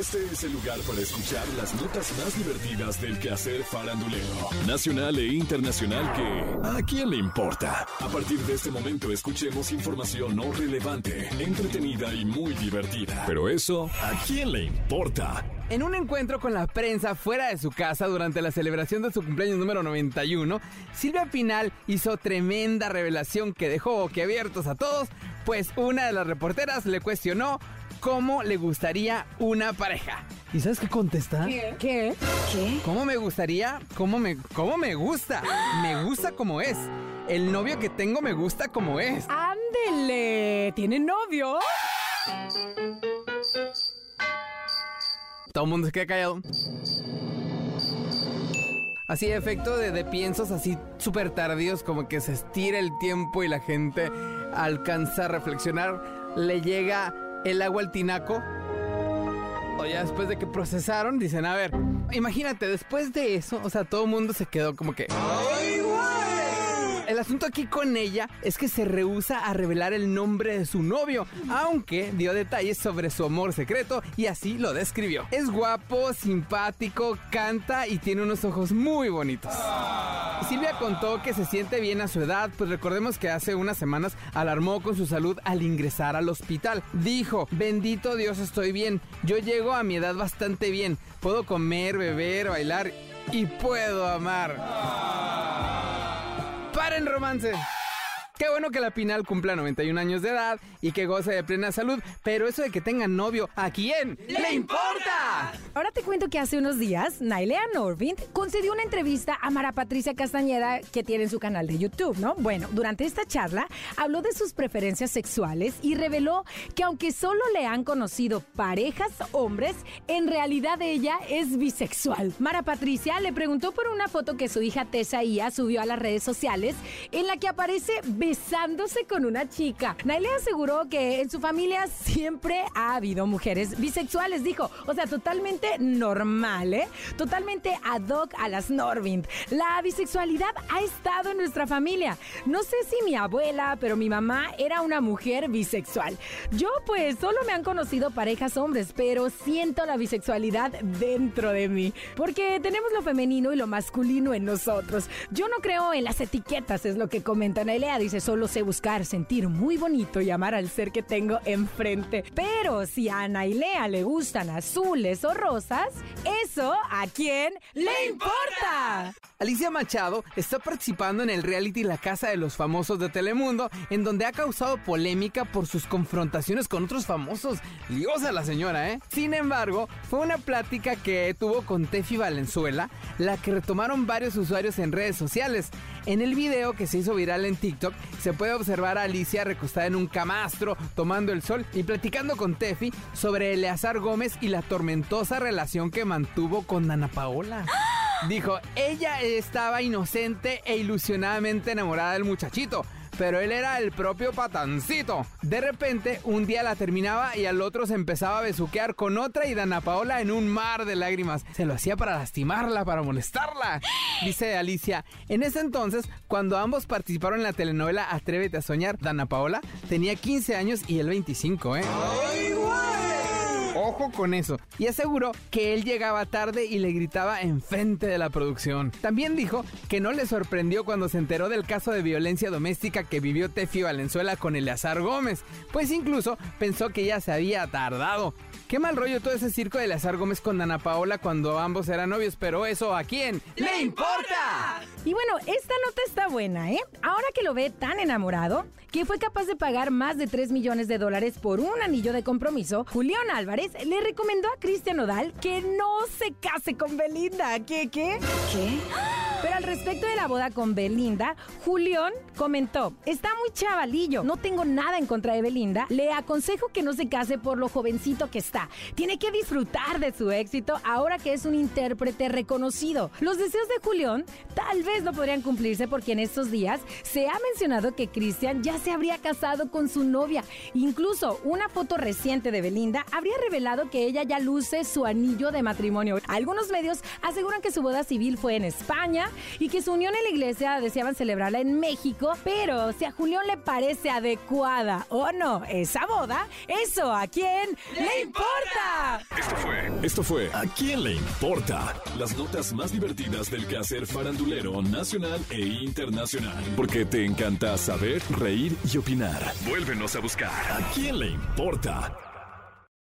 Este es el lugar para escuchar las notas más divertidas del quehacer farandulero, nacional e internacional que ¿a quién le importa? A partir de este momento escuchemos información no relevante, entretenida y muy divertida. Pero eso, ¿a quién le importa? En un encuentro con la prensa fuera de su casa durante la celebración de su cumpleaños número 91, Silvia Pinal hizo tremenda revelación que dejó abiertos a todos, pues una de las reporteras le cuestionó cómo le gustaría una pareja. ¿Y sabes qué contesta? ¿Qué? ¿Qué? ¿Qué? ¿Cómo me gustaría? ¿Cómo me, cómo me gusta? Me gusta como es. El novio que tengo me gusta como es. ¡Ándele! ¿Tiene novio? Todo el mundo se queda callado. Así efecto de, de piensos así súper tardíos, como que se estira el tiempo y la gente alcanza a reflexionar. Le llega el agua al tinaco. O ya después de que procesaron, dicen, a ver, imagínate, después de eso, o sea, todo el mundo se quedó como que... El asunto aquí con ella es que se rehúsa a revelar el nombre de su novio, aunque dio detalles sobre su amor secreto y así lo describió. Es guapo, simpático, canta y tiene unos ojos muy bonitos. Silvia contó que se siente bien a su edad, pues recordemos que hace unas semanas alarmó con su salud al ingresar al hospital. Dijo, bendito Dios estoy bien, yo llego a mi edad bastante bien, puedo comer, beber, bailar y puedo amar. ¡Paren romance! Qué bueno que la Pinal cumpla 91 años de edad y que goce de plena salud, pero eso de que tenga novio, ¿a quién le importa? Ahora te cuento que hace unos días, Nailea Norvind concedió una entrevista a Mara Patricia Castañeda que tiene en su canal de YouTube, ¿no? Bueno, durante esta charla habló de sus preferencias sexuales y reveló que aunque solo le han conocido parejas hombres, en realidad ella es bisexual. Mara Patricia le preguntó por una foto que su hija Tessa Ia subió a las redes sociales en la que aparece besándose con una chica. Nailea aseguró que en su familia siempre ha habido mujeres bisexuales, dijo. O sea, totalmente normal, ¿eh? Totalmente ad hoc a las Norvind. La bisexualidad ha estado en nuestra familia. No sé si mi abuela, pero mi mamá era una mujer bisexual. Yo pues solo me han conocido parejas hombres, pero siento la bisexualidad dentro de mí. Porque tenemos lo femenino y lo masculino en nosotros. Yo no creo en las etiquetas, es lo que comenta Nailea. Dice, solo sé buscar, sentir muy bonito y amar al ser que tengo enfrente. Pero si a Ana y Lea le gustan azules o rosas, ¿eso a quién le importa? Alicia Machado está participando en el reality La Casa de los Famosos de Telemundo, en donde ha causado polémica por sus confrontaciones con otros famosos. Liosa la señora, ¿eh? Sin embargo, fue una plática que tuvo con Tefi Valenzuela, la que retomaron varios usuarios en redes sociales. En el video que se hizo viral en TikTok, se puede observar a Alicia recostada en un camastro, tomando el sol y platicando con Tefi sobre Eleazar Gómez y la tormentosa relación que mantuvo con Dana Paola. Dijo, ella estaba inocente e ilusionadamente enamorada del muchachito, pero él era el propio patancito. De repente, un día la terminaba y al otro se empezaba a besuquear con otra y Dana Paola en un mar de lágrimas. Se lo hacía para lastimarla, para molestarla. Dice Alicia, en ese entonces, cuando ambos participaron en la telenovela Atrévete a soñar, Dana Paola tenía 15 años y él 25, ¿eh? Ojo con eso. Y aseguró que él llegaba tarde y le gritaba enfrente de la producción. También dijo que no le sorprendió cuando se enteró del caso de violencia doméstica que vivió Tefi Valenzuela con Eleazar Gómez, pues incluso pensó que ya se había tardado. Qué mal rollo todo ese circo de Eleazar Gómez con Dana Paola cuando ambos eran novios, pero eso a quién le importa. Y bueno, esta nota está buena, ¿eh? Ahora que lo ve tan enamorado, que fue capaz de pagar más de 3 millones de dólares por un anillo de compromiso, Julián Álvarez le recomendó a Cristian Nodal que no se case con Belinda. ¿Qué, qué? ¿Qué? Pero al respecto de la boda con Belinda, Julián comentó, está muy chavalillo, no tengo nada en contra de Belinda, le aconsejo que no se case por lo jovencito que está. Tiene que disfrutar de su éxito ahora que es un intérprete reconocido. Los deseos de Julián tal vez no podrían cumplirse porque en estos días se ha mencionado que Cristian ya se habría casado con su novia. Incluso una foto reciente de Belinda habría revelado que ella ya luce su anillo de matrimonio. Algunos medios aseguran que su boda civil fue en España y que su unión en la iglesia deseaban celebrarla en México, pero si a Julián le parece adecuada o no esa boda, eso a quién le importa. Esto fue Esto fue ¿A quién le importa? Las notas más divertidas del quehacer farandulero nacional e internacional. Porque te encanta saber, reír y opinar. Vuélvenos a buscar. ¿A quién le importa?